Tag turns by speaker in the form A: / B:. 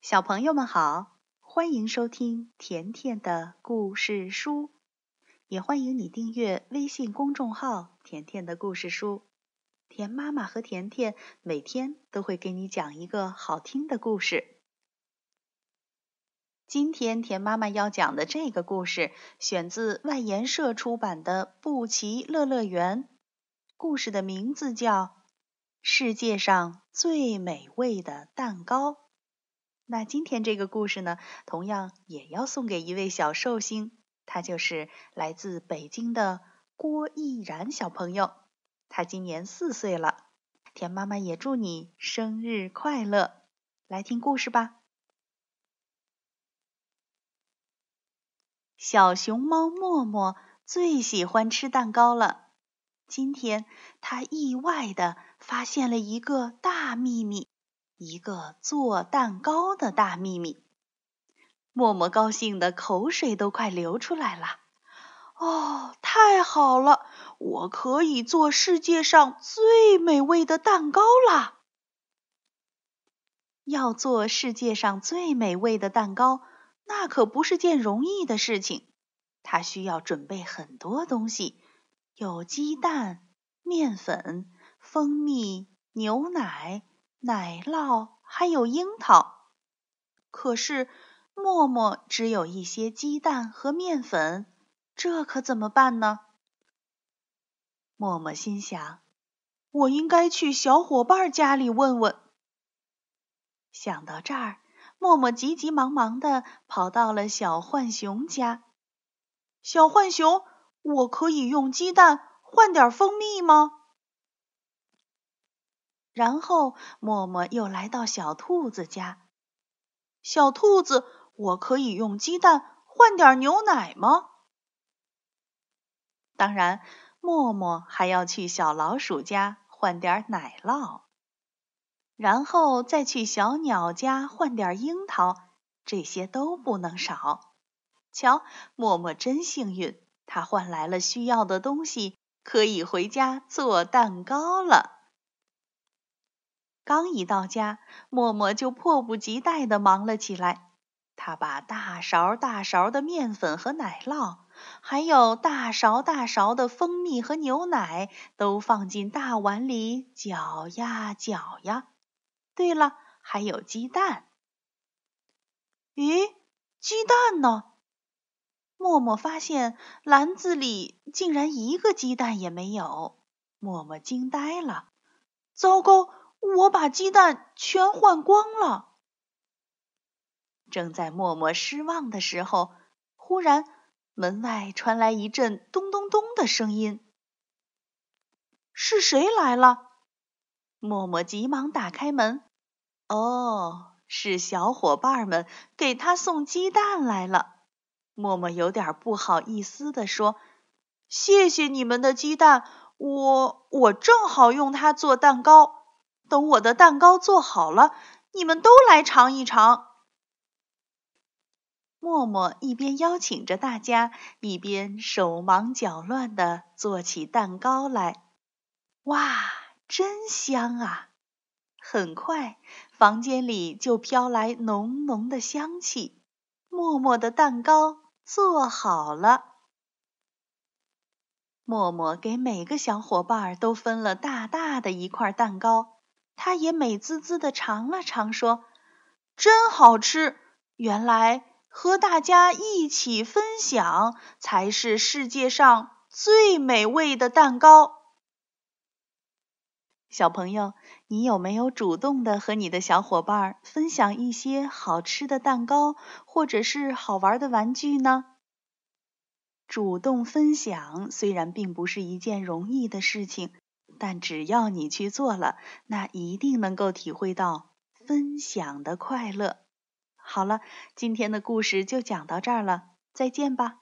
A: 小朋友们好，欢迎收听甜甜的故事书，也欢迎你订阅微信公众号“甜甜的故事书”。甜妈妈和甜甜每天都会给你讲一个好听的故事。今天甜妈妈要讲的这个故事选自外研社出版的《布奇乐乐园》，故事的名字叫《世界上最美味的蛋糕》。那今天这个故事呢，同样也要送给一位小寿星，他就是来自北京的郭毅然小朋友。他今年四岁了，田妈妈也祝你生日快乐！来听故事吧。小熊猫默默最喜欢吃蛋糕了，今天他意外的发现了一个大秘密。一个做蛋糕的大秘密，默默高兴的口水都快流出来了。哦，太好了，我可以做世界上最美味的蛋糕啦！要做世界上最美味的蛋糕，那可不是件容易的事情。它需要准备很多东西，有鸡蛋、面粉、蜂蜜、牛奶。奶酪还有樱桃，可是默默只有一些鸡蛋和面粉，这可怎么办呢？默默心想：我应该去小伙伴家里问问。想到这儿，默默急急忙忙的跑到了小浣熊家。小浣熊，我可以用鸡蛋换点蜂蜜吗？然后，默默又来到小兔子家。小兔子，我可以用鸡蛋换点牛奶吗？当然，默默还要去小老鼠家换点奶酪，然后再去小鸟家换点樱桃，这些都不能少。瞧，默默真幸运，他换来了需要的东西，可以回家做蛋糕了。刚一到家，默默就迫不及待地忙了起来。他把大勺大勺的面粉和奶酪，还有大勺大勺的蜂蜜和牛奶，都放进大碗里搅呀搅呀。对了，还有鸡蛋。咦，鸡蛋呢？默默发现篮子里竟然一个鸡蛋也没有。默默惊呆了。糟糕！我把鸡蛋全换光了。正在默默失望的时候，忽然门外传来一阵咚咚咚的声音。是谁来了？默默急忙打开门。哦，是小伙伴们给他送鸡蛋来了。默默有点不好意思地说：“谢谢你们的鸡蛋，我我正好用它做蛋糕。”等我的蛋糕做好了，你们都来尝一尝。默默一边邀请着大家，一边手忙脚乱地做起蛋糕来。哇，真香啊！很快，房间里就飘来浓浓的香气。默默的蛋糕做好了。默默给每个小伙伴都分了大大的一块蛋糕。他也美滋滋的尝了尝，说：“真好吃！原来和大家一起分享才是世界上最美味的蛋糕。”小朋友，你有没有主动的和你的小伙伴分享一些好吃的蛋糕，或者是好玩的玩具呢？主动分享虽然并不是一件容易的事情。但只要你去做了，那一定能够体会到分享的快乐。好了，今天的故事就讲到这儿了，再见吧。